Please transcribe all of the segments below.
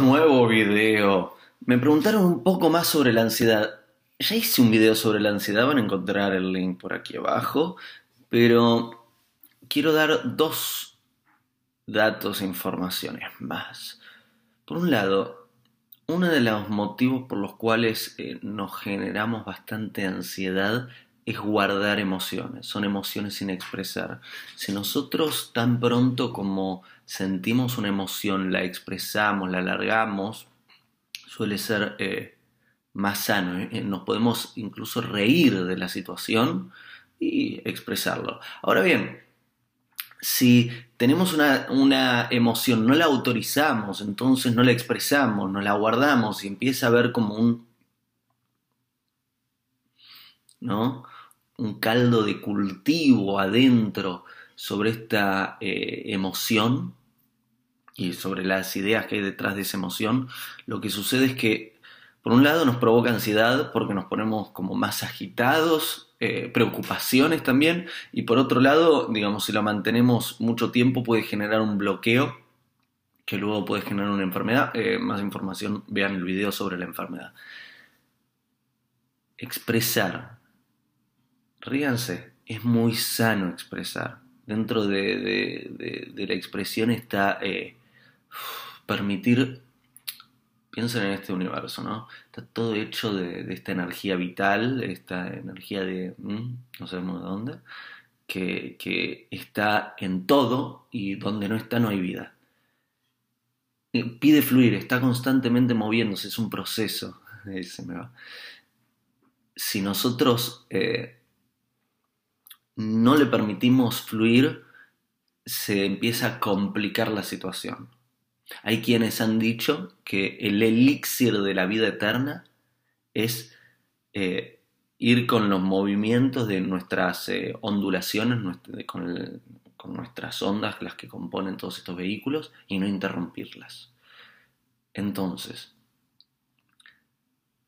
nuevo video. Me preguntaron un poco más sobre la ansiedad. Ya hice un video sobre la ansiedad, van a encontrar el link por aquí abajo, pero quiero dar dos datos e informaciones más. Por un lado, uno de los motivos por los cuales eh, nos generamos bastante ansiedad es guardar emociones, son emociones sin expresar. Si nosotros tan pronto como sentimos una emoción, la expresamos, la alargamos, suele ser eh, más sano. ¿eh? Nos podemos incluso reír de la situación y expresarlo. Ahora bien, si tenemos una, una, emoción, no la autorizamos, entonces no la expresamos, no la guardamos y empieza a ver como un... ¿No? Un caldo de cultivo adentro sobre esta eh, emoción y sobre las ideas que hay detrás de esa emoción, lo que sucede es que, por un lado, nos provoca ansiedad porque nos ponemos como más agitados, eh, preocupaciones también, y por otro lado, digamos, si lo mantenemos mucho tiempo puede generar un bloqueo que luego puede generar una enfermedad. Eh, más información, vean el video sobre la enfermedad. Expresar ríanse, es muy sano expresar. Dentro de, la expresión está eh, permitir, piensen en este universo, ¿no? Está todo hecho de, esta energía vital, esta energía de, mm, no sabemos de dónde, que, que está en todo y donde no está no hay vida. Eh, pide fluir, está constantemente moviéndose, es un proceso. Se me va. Si nosotros eh, no le permitimos fluir, se empieza a complicar la situación. Hay quienes han dicho que el elixir de la vida eterna es eh, ir con los movimientos de nuestras eh, ondulaciones, con, con nuestras ondas, las que componen todos estos vehículos, y no interrumpirlas. Entonces,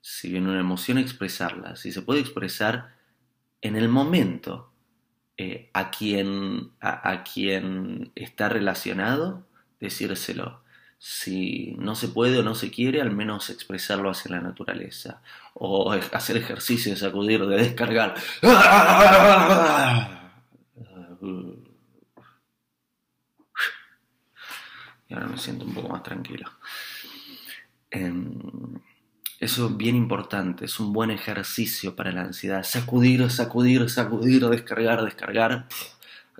si viene una emoción, expresarla. Si se puede expresar en el momento eh, a, quien, a, quien está relacionado, decírselo. Si no se puede o no se quiere, al menos expresarlo hacia la naturaleza. O hacer ejercicio de sacudir, de descargar. Y ahora me siento un poco más tranquilo. Em, eso es bien importante, es un buen ejercicio para la ansiedad. Sacudir, sacudir, sacudir, descargar, descargar.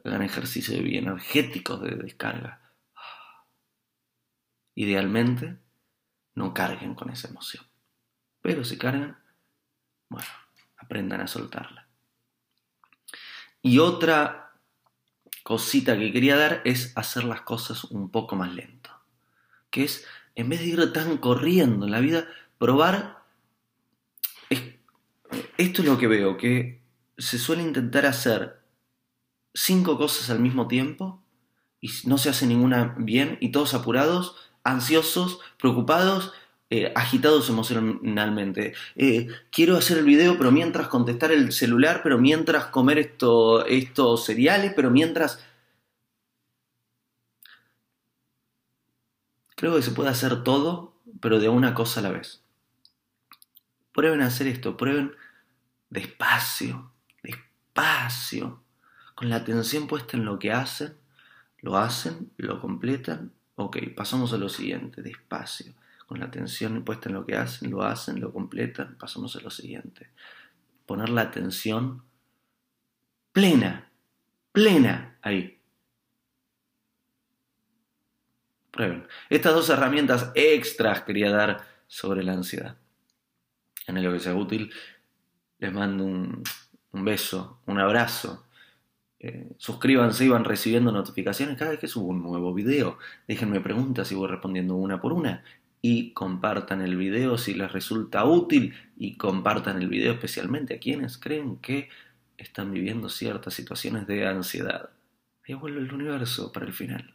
Hagan ejercicio energéticos de descarga. Idealmente, no carguen con esa emoción. Pero si cargan, bueno, aprendan a soltarla. Y otra cosita que quería dar es hacer las cosas un poco más lento. Que es, en vez de ir tan corriendo en la vida, probar... esto es lo que veo, que se suele intentar hacer cinco cosas al mismo tiempo y no se hace ninguna bien y todos apurados, ansiosos, preocupados, eh, agitados emocionalmente. Eh, quiero hacer el video, pero mientras contestar el celular, pero mientras comer esto, estos cereales, pero mientras... Creo que se puede hacer todo, pero de una cosa a la vez. Prueben a hacer esto, prueben despacio, despacio, con la atención puesta en lo que hacen, lo hacen, lo completan, ok, pasamos a lo siguiente, despacio, con la atención puesta en lo que hacen, lo hacen, lo completan, pasamos a lo siguiente. Poner la atención plena, plena ahí. Prueben. Estas dos herramientas extras quería dar sobre la ansiedad en lo que sea útil, les mando un, beso, un abrazo. Eh, suscríbanse y van recibiendo notificaciones cada vez que subo un nuevo video. Déjenme preguntas y voy respondiendo una por una. Y compartan el video si les resulta útil y compartan el video especialmente a quienes creen que están viviendo ciertas situaciones de ansiedad. Ahí vuelve el universo para el final.